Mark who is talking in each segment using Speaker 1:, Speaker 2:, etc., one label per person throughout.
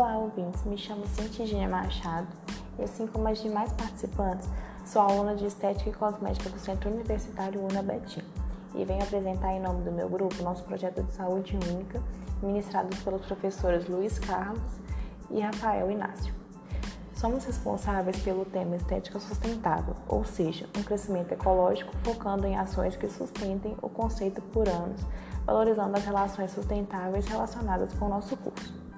Speaker 1: Olá, ouvintes. Me chamo Cintia Machado e, assim como as demais participantes, sou aluna de Estética e Cosmética do Centro Universitário Una Betim e venho apresentar em nome do meu grupo nosso projeto de saúde única, ministrado pelos professores Luiz Carlos e Rafael Inácio. Somos responsáveis pelo tema estética sustentável, ou seja, um crescimento ecológico focando em ações que sustentem o conceito por anos, valorizando as relações sustentáveis relacionadas com o nosso curso.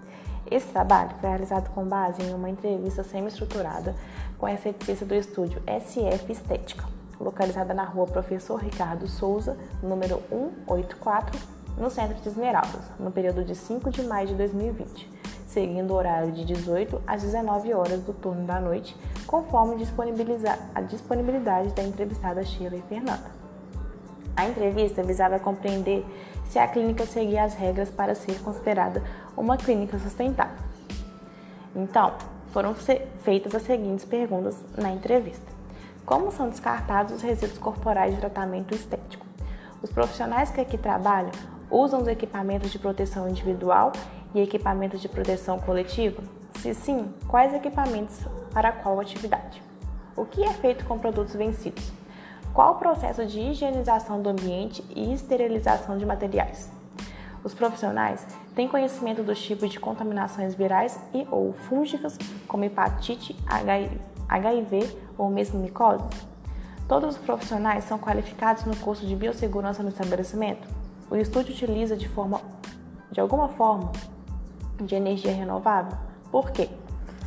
Speaker 1: Esse trabalho foi realizado com base em uma entrevista semi-estruturada com a esteticista do estúdio SF Estética, localizada na rua Professor Ricardo Souza, número 184, no centro de Esmeraldas, no período de 5 de maio de 2020 seguindo o horário de 18 às 19 horas do turno da noite, conforme a disponibilidade da entrevistada Sheila e Fernanda. A entrevista visava compreender se a clínica seguia as regras para ser considerada uma clínica sustentável. Então, foram feitas as seguintes perguntas na entrevista: Como são descartados os resíduos corporais de tratamento estético? Os profissionais que aqui trabalham usam os equipamentos de proteção individual e equipamentos de proteção coletiva? Se sim, quais equipamentos para qual atividade? O que é feito com produtos vencidos? Qual o processo de higienização do ambiente e esterilização de materiais? Os profissionais têm conhecimento dos tipos de contaminações virais e ou fúngicas, como hepatite, HIV ou mesmo micose? Todos os profissionais são qualificados no curso de biossegurança no estabelecimento? O estúdio utiliza de forma de alguma forma de energia renovável? Por quê?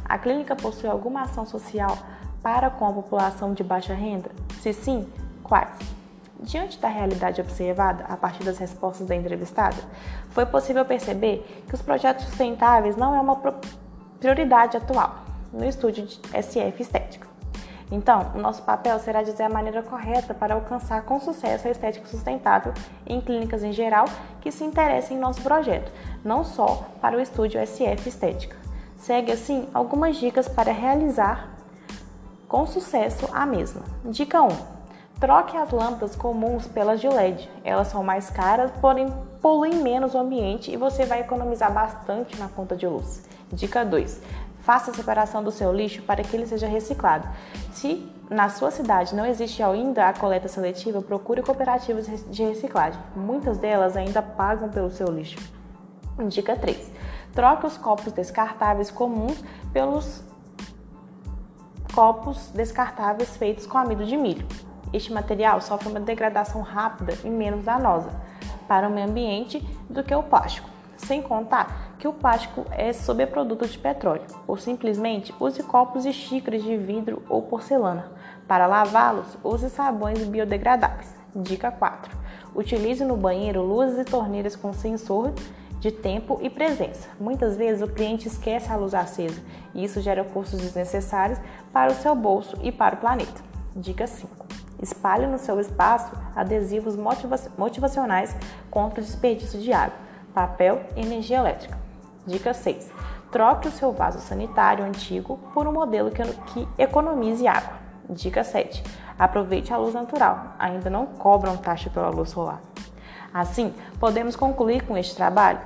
Speaker 1: A clínica possui alguma ação social para com a população de baixa renda? Se sim, quais? Diante da realidade observada a partir das respostas da entrevistada, foi possível perceber que os projetos sustentáveis não é uma prioridade atual no estúdio de SF Estética. Então, o nosso papel será dizer a maneira correta para alcançar com sucesso a estética sustentável em clínicas em geral que se interessem em nosso projeto, não só para o estúdio SF Estética. Segue assim algumas dicas para realizar com sucesso a mesma. Dica 1. Troque as lâmpadas comuns pelas de LED. Elas são mais caras, porém poluem menos o ambiente e você vai economizar bastante na conta de luz. Dica 2. Faça a separação do seu lixo para que ele seja reciclado. Se na sua cidade não existe ainda a coleta seletiva, procure cooperativas de reciclagem. Muitas delas ainda pagam pelo seu lixo. Dica 3. Troque os copos descartáveis comuns pelos copos descartáveis feitos com amido de milho. Este material sofre uma degradação rápida e menos danosa para o meio ambiente do que o plástico. Sem contar que o plástico é sobreproduto de petróleo, ou simplesmente use copos e xícaras de vidro ou porcelana. Para lavá-los, use sabões biodegradáveis. Dica 4. Utilize no banheiro luzes e torneiras com sensor de tempo e presença. Muitas vezes o cliente esquece a luz acesa e isso gera custos desnecessários para o seu bolso e para o planeta. Dica 5. Espalhe no seu espaço adesivos motivacionais contra o desperdício de água papel e energia elétrica. Dica 6. Troque o seu vaso sanitário antigo por um modelo que, que economize água. Dica 7. Aproveite a luz natural, ainda não cobram taxa pela luz solar. Assim, podemos concluir com este trabalho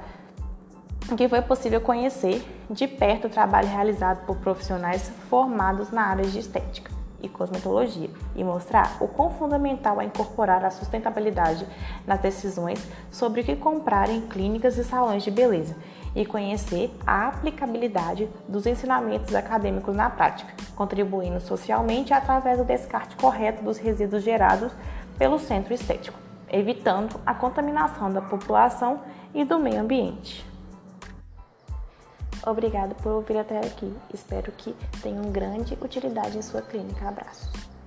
Speaker 1: que foi possível conhecer de perto o trabalho realizado por profissionais formados na área de estética e cosmetologia e mostrar o quão fundamental é incorporar a sustentabilidade nas decisões sobre o que comprar em clínicas e salões de beleza e conhecer a aplicabilidade dos ensinamentos acadêmicos na prática, contribuindo socialmente através do descarte correto dos resíduos gerados pelo centro estético, evitando a contaminação da população e do meio ambiente. Obrigado por ouvir até aqui. Espero que tenham grande utilidade em sua clínica. Abraços.